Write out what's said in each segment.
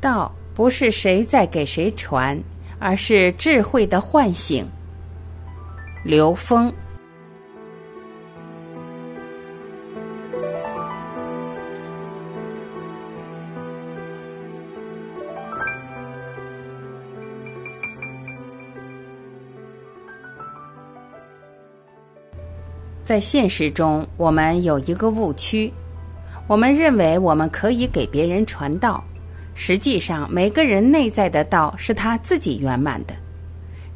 道不是谁在给谁传，而是智慧的唤醒。刘峰。在现实中，我们有一个误区，我们认为我们可以给别人传道。实际上，每个人内在的道是他自己圆满的。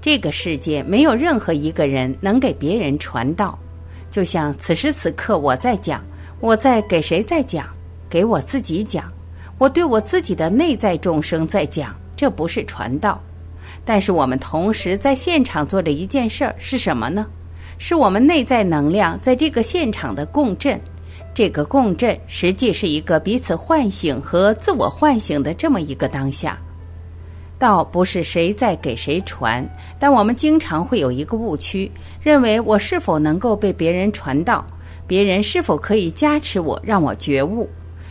这个世界没有任何一个人能给别人传道。就像此时此刻我在讲，我在给谁在讲？给我自己讲，我对我自己的内在众生在讲，这不是传道。但是我们同时在现场做着一件事儿，是什么呢？是我们内在能量在这个现场的共振。这个共振实际是一个彼此唤醒和自我唤醒的这么一个当下。道不是谁在给谁传，但我们经常会有一个误区，认为我是否能够被别人传道，别人是否可以加持我，让我觉悟。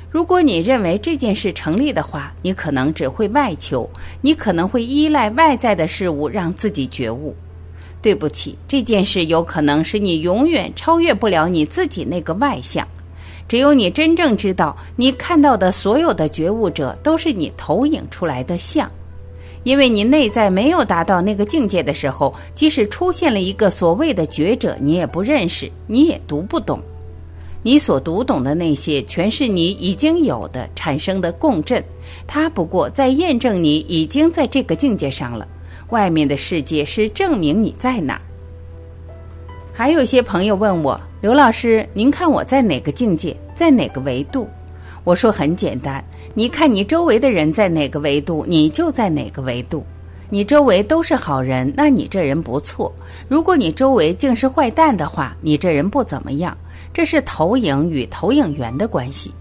如果你认为这件事成立的话，你可能只会外求，你可能会依赖外在的事物让自己觉悟。对不起，这件事有可能是你永远超越不了你自己那个外向。只有你真正知道，你看到的所有的觉悟者都是你投影出来的像，因为你内在没有达到那个境界的时候，即使出现了一个所谓的觉者，你也不认识，你也读不懂。你所读懂的那些，全是你已经有的产生的共振，它不过在验证你已经在这个境界上了。外面的世界是证明你在哪。还有些朋友问我，刘老师，您看我在哪个境界，在哪个维度？我说很简单，你看你周围的人在哪个维度，你就在哪个维度。你周围都是好人，那你这人不错；如果你周围竟是坏蛋的话，你这人不怎么样。这是投影与投影源的关系。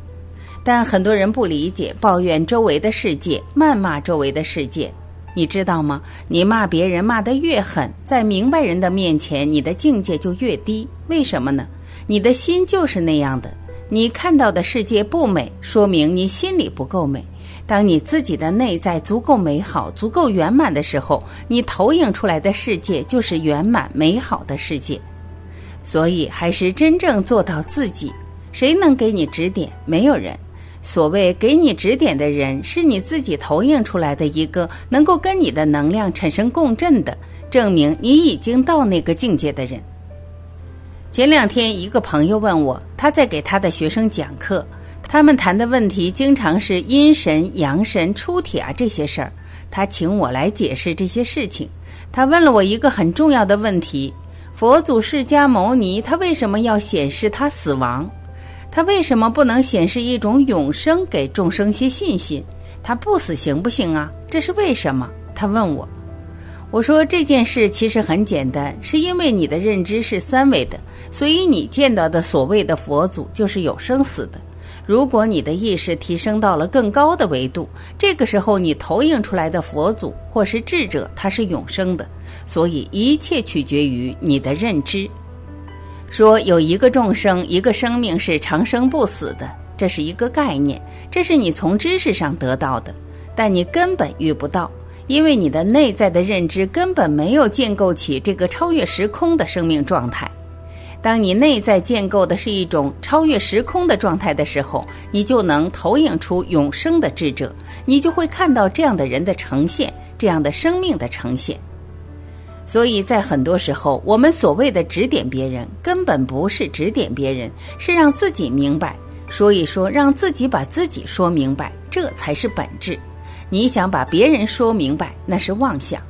但很多人不理解，抱怨周围的世界，谩骂周围的世界。你知道吗？你骂别人骂得越狠，在明白人的面前，你的境界就越低。为什么呢？你的心就是那样的。你看到的世界不美，说明你心里不够美。当你自己的内在足够美好、足够圆满的时候，你投影出来的世界就是圆满美好的世界。所以，还是真正做到自己。谁能给你指点？没有人。所谓给你指点的人，是你自己投影出来的一个能够跟你的能量产生共振的，证明你已经到那个境界的人。前两天，一个朋友问我，他在给他的学生讲课，他们谈的问题经常是阴神、阳神出体啊这些事儿，他请我来解释这些事情。他问了我一个很重要的问题：佛祖释迦牟尼他为什么要显示他死亡？他为什么不能显示一种永生给众生些信心？他不死行不行啊？这是为什么？他问我，我说这件事其实很简单，是因为你的认知是三维的，所以你见到的所谓的佛祖就是有生死的。如果你的意识提升到了更高的维度，这个时候你投影出来的佛祖或是智者，他是永生的。所以一切取决于你的认知。说有一个众生，一个生命是长生不死的，这是一个概念，这是你从知识上得到的，但你根本遇不到，因为你的内在的认知根本没有建构起这个超越时空的生命状态。当你内在建构的是一种超越时空的状态的时候，你就能投影出永生的智者，你就会看到这样的人的呈现，这样的生命的呈现。所以在很多时候，我们所谓的指点别人，根本不是指点别人，是让自己明白，说一说，让自己把自己说明白，这才是本质。你想把别人说明白，那是妄想。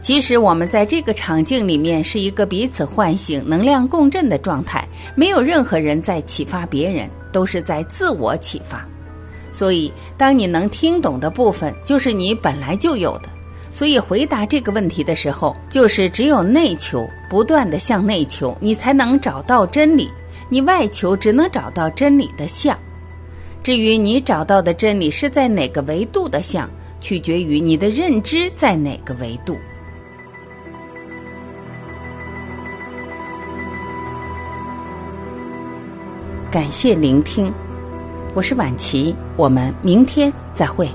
其实我们在这个场景里面是一个彼此唤醒、能量共振的状态，没有任何人在启发别人，都是在自我启发。所以，当你能听懂的部分，就是你本来就有的。所以回答这个问题的时候，就是只有内求，不断的向内求，你才能找到真理。你外求只能找到真理的相。至于你找到的真理是在哪个维度的相，取决于你的认知在哪个维度。感谢聆听，我是晚琪，我们明天再会。